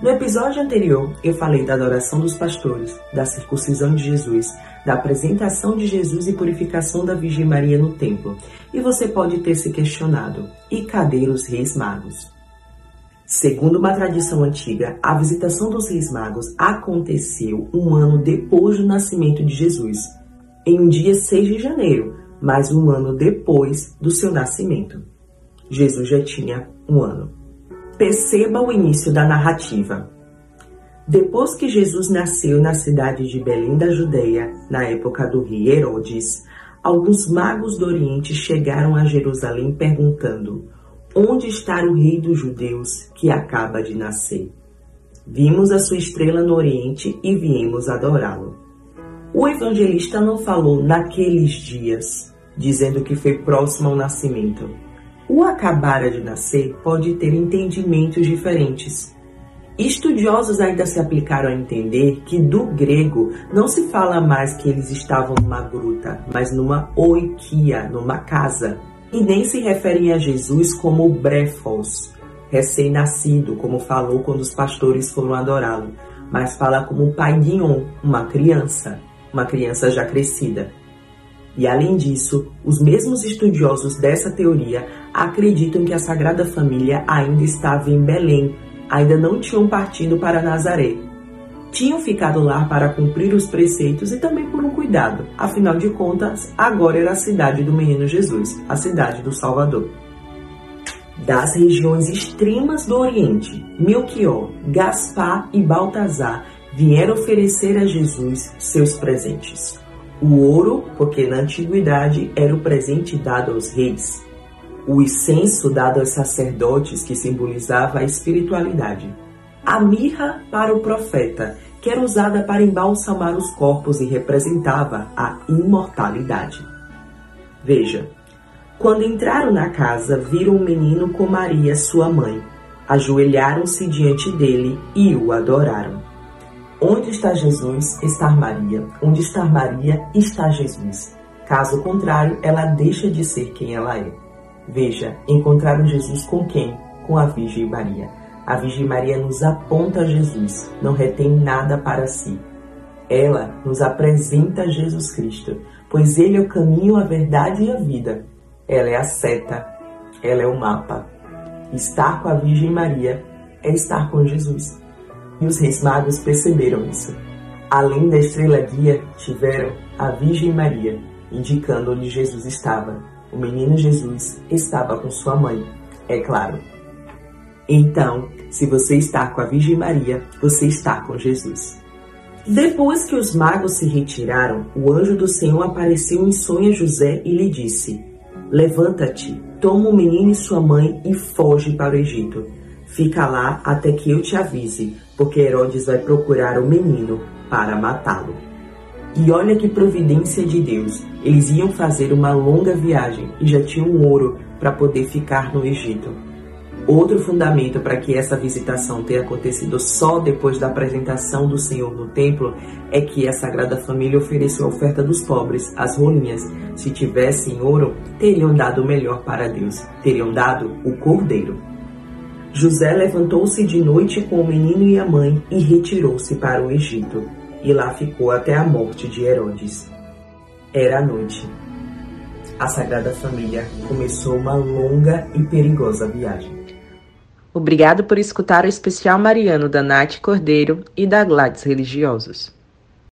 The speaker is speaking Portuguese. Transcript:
No episódio anterior, eu falei da adoração dos pastores, da circuncisão de Jesus, da apresentação de Jesus e purificação da Virgem Maria no templo. E você pode ter se questionado: e cadê os reis magos? Segundo uma tradição antiga, a visitação dos reis magos aconteceu um ano depois do nascimento de Jesus, em um dia 6 de janeiro, mas um ano depois do seu nascimento. Jesus já tinha um ano. Perceba o início da narrativa. Depois que Jesus nasceu na cidade de Belém da Judeia, na época do rei Herodes, alguns magos do Oriente chegaram a Jerusalém perguntando: Onde está o rei dos judeus que acaba de nascer? Vimos a sua estrela no Oriente e viemos adorá-lo. O evangelista não falou naqueles dias, dizendo que foi próximo ao nascimento o acabara de nascer pode ter entendimentos diferentes. Estudiosos ainda se aplicaram a entender que do grego não se fala mais que eles estavam numa gruta, mas numa oikia, numa casa, e nem se referem a Jesus como brefos, recém-nascido, como falou quando os pastores foram adorá-lo, mas fala como pai guion, uma criança, uma criança já crescida. E além disso, os mesmos estudiosos dessa teoria acreditam que a Sagrada Família ainda estava em Belém, ainda não tinham partido para Nazaré. Tinham ficado lá para cumprir os preceitos e também por um cuidado, afinal de contas, agora era a cidade do menino Jesus, a cidade do Salvador. Das regiões extremas do Oriente, Melchior, Gaspar e Baltazar vieram oferecer a Jesus seus presentes. O ouro, porque na antiguidade era o presente dado aos reis. O incenso dado aos sacerdotes, que simbolizava a espiritualidade. A mirra para o profeta, que era usada para embalsamar os corpos e representava a imortalidade. Veja, quando entraram na casa, viram um menino com Maria, sua mãe. Ajoelharam-se diante dele e o adoraram. Onde está Jesus, está Maria. Onde está Maria, está Jesus. Caso contrário, ela deixa de ser quem ela é. Veja, encontraram Jesus com quem? Com a Virgem Maria. A Virgem Maria nos aponta a Jesus, não retém nada para si. Ela nos apresenta Jesus Cristo, pois Ele é o caminho, a verdade e a vida. Ela é a seta, ela é o mapa. Estar com a Virgem Maria é estar com Jesus e os reis magos perceberam isso. Além da estrela guia, tiveram a Virgem Maria, indicando onde Jesus estava. O menino Jesus estava com sua mãe, é claro. Então, se você está com a Virgem Maria, você está com Jesus. Depois que os magos se retiraram, o anjo do Senhor apareceu em sonho a José e lhe disse: Levanta-te, toma o menino e sua mãe e foge para o Egito. Fica lá até que eu te avise, porque Herodes vai procurar o menino para matá-lo. E olha que providência de Deus! Eles iam fazer uma longa viagem e já tinham ouro para poder ficar no Egito. Outro fundamento para que essa visitação tenha acontecido só depois da apresentação do Senhor no templo é que a Sagrada Família ofereceu a oferta dos pobres, as rolinhas. Se tivessem ouro, teriam dado o melhor para Deus, teriam dado o cordeiro. José levantou-se de noite com o menino e a mãe e retirou-se para o Egito, e lá ficou até a morte de Herodes. Era a noite. A Sagrada Família começou uma longa e perigosa viagem. Obrigado por escutar o especial mariano da Nath Cordeiro e da Gladys Religiosos.